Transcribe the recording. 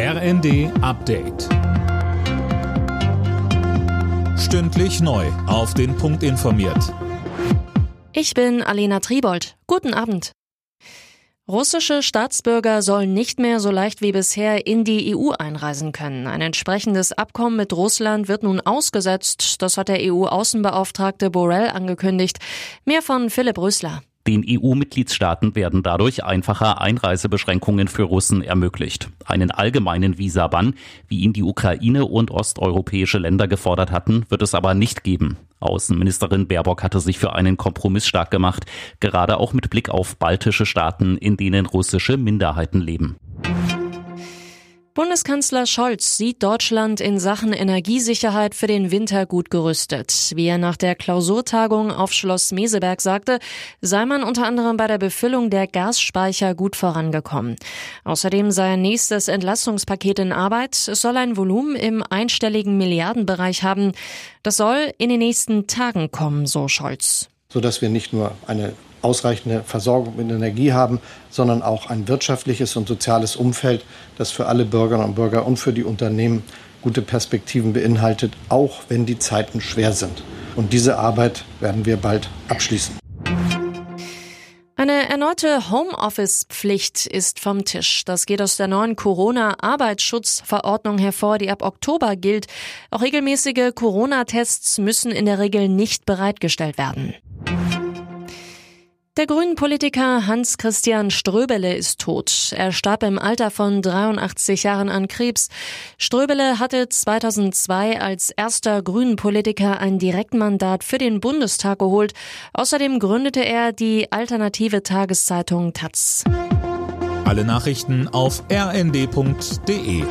RND Update. Stündlich neu. Auf den Punkt informiert. Ich bin Alena Tribold. Guten Abend. Russische Staatsbürger sollen nicht mehr so leicht wie bisher in die EU einreisen können. Ein entsprechendes Abkommen mit Russland wird nun ausgesetzt. Das hat der EU-Außenbeauftragte Borrell angekündigt. Mehr von Philipp Rösler. Den EU-Mitgliedstaaten werden dadurch einfacher Einreisebeschränkungen für Russen ermöglicht. Einen allgemeinen Visabann, wie ihn die Ukraine und osteuropäische Länder gefordert hatten, wird es aber nicht geben. Außenministerin Baerbock hatte sich für einen Kompromiss stark gemacht, gerade auch mit Blick auf baltische Staaten, in denen russische Minderheiten leben. Bundeskanzler Scholz sieht Deutschland in Sachen Energiesicherheit für den Winter gut gerüstet. Wie er nach der Klausurtagung auf Schloss Meseberg sagte, sei man unter anderem bei der Befüllung der Gasspeicher gut vorangekommen. Außerdem sei ein nächstes Entlastungspaket in Arbeit. Es soll ein Volumen im einstelligen Milliardenbereich haben. Das soll in den nächsten Tagen kommen, so Scholz. Sodass wir nicht nur eine ausreichende Versorgung mit Energie haben, sondern auch ein wirtschaftliches und soziales Umfeld, das für alle Bürgerinnen und Bürger und für die Unternehmen gute Perspektiven beinhaltet, auch wenn die Zeiten schwer sind. Und diese Arbeit werden wir bald abschließen. Eine erneute Homeoffice-Pflicht ist vom Tisch. Das geht aus der neuen Corona-Arbeitsschutzverordnung hervor, die ab Oktober gilt. Auch regelmäßige Corona-Tests müssen in der Regel nicht bereitgestellt werden. Der Grünen-Politiker Hans-Christian Ströbele ist tot. Er starb im Alter von 83 Jahren an Krebs. Ströbele hatte 2002 als erster Grünen-Politiker ein Direktmandat für den Bundestag geholt. Außerdem gründete er die alternative Tageszeitung Taz. Alle Nachrichten auf rnd.de